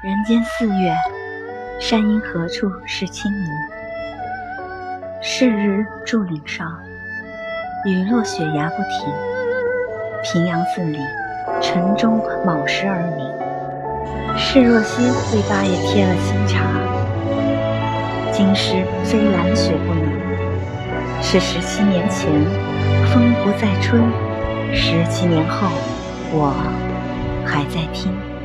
人间四月山阴何处是清明是日筑岭上雨落雪崖不停平阳寺里晨钟卯时而鸣。是若曦为八爷添了新茶今时非蓝雪不能是十七年前风不再吹十七年后我还在听。